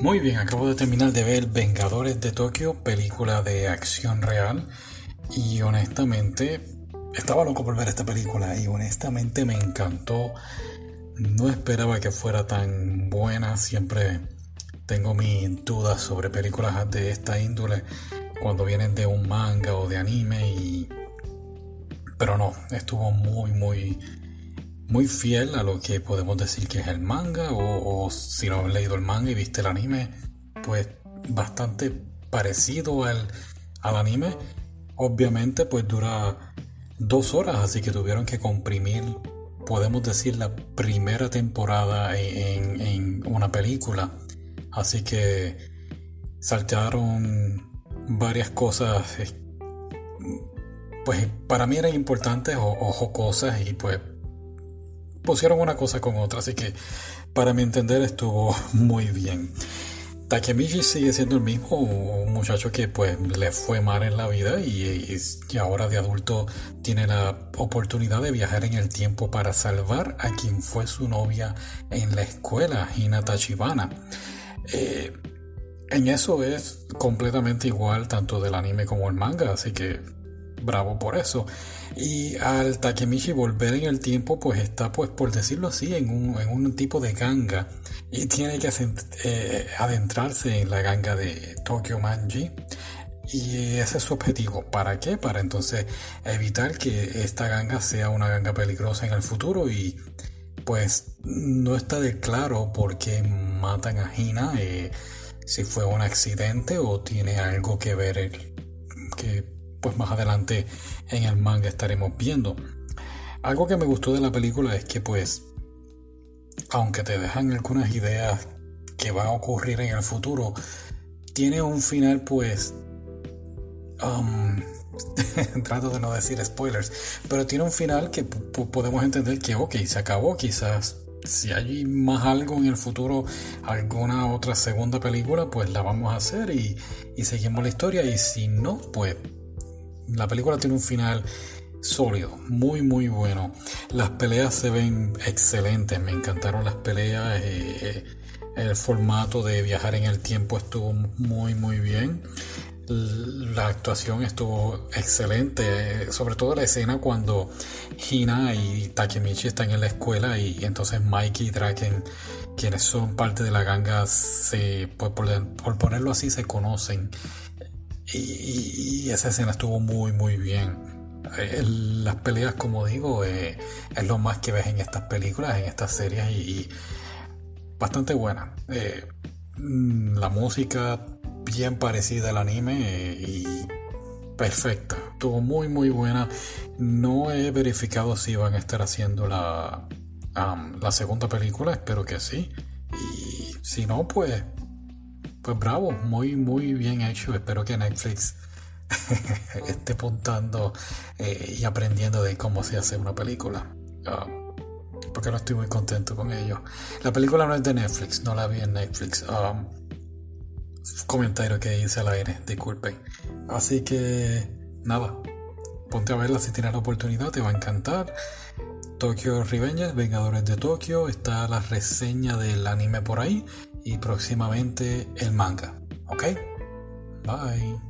Muy bien, acabo de terminar de ver Vengadores de Tokio, película de acción real. Y honestamente, estaba loco por ver esta película y honestamente me encantó. No esperaba que fuera tan buena. Siempre tengo mis dudas sobre películas de esta índole cuando vienen de un manga o de anime y pero no, estuvo muy muy muy fiel a lo que podemos decir que es el manga o, si no has leído el manga y viste el anime, pues bastante parecido al, al anime. Obviamente pues dura dos horas, así que tuvieron que comprimir, podemos decir, la primera temporada en, en una película. Así que saltaron varias cosas pues para mí eran importantes o, o jocosas y pues pusieron una cosa con otra, así que para mi entender estuvo muy bien. Takemichi sigue siendo el mismo, un muchacho que pues le fue mal en la vida y, y, ahora de adulto tiene la oportunidad de viajar en el tiempo para salvar a quien fue su novia en la escuela, Hinata Tachibana. Eh, en eso es completamente igual tanto del anime como el manga, así que bravo por eso. Y al Takemichi volver en el tiempo, pues está, pues por decirlo así, en un, en un tipo de ganga. Y tiene que eh, adentrarse en la ganga de Tokyo Manji. Y ese es su objetivo. ¿Para qué? Para entonces evitar que esta ganga sea una ganga peligrosa en el futuro. Y pues no está de claro por qué matan a Hina. Eh, si fue un accidente o tiene algo que ver que pues más adelante en el manga estaremos viendo. Algo que me gustó de la película es que pues, aunque te dejan algunas ideas que va a ocurrir en el futuro, tiene un final pues... Um, trato de no decir spoilers, pero tiene un final que podemos entender que, ok, se acabó, quizás si hay más algo en el futuro, alguna otra segunda película, pues la vamos a hacer y seguimos la historia. Y si no, pues la película tiene un final sólido, muy muy bueno. Las peleas se ven excelentes, me encantaron las peleas. Eh, eh, el formato de viajar en el tiempo estuvo muy muy bien. La actuación estuvo excelente, sobre todo la escena cuando Hina y Takemichi están en la escuela y entonces Mikey y Draken, quienes son parte de la ganga, se, por, por ponerlo así, se conocen y, esa escena estuvo muy, muy bien. Eh, las peleas, como digo, eh, es lo más que ves en estas películas, en estas series y, bastante buena. Eh, mm, la música bien parecida al anime y perfecta. Estuvo muy, muy buena. No he verificado si van a estar haciendo la, la segunda película, espero que sí. Y si no, pues pues bravo, muy, muy bien hecho. Espero que Netflix esté apuntando eh, y aprendiendo de cómo se hace una película. Ah, porque no estoy muy contento con ello. La película no es de Netflix, no la vi en Netflix. Um, comentario que hice al aire, disculpen. Así que nada, ponte a verla si tienes la oportunidad, te va a encantar. Tokyo Revengers, Vengadores de Tokio, está la reseña del anime por ahí y próximamente el manga. ¿Ok? Bye.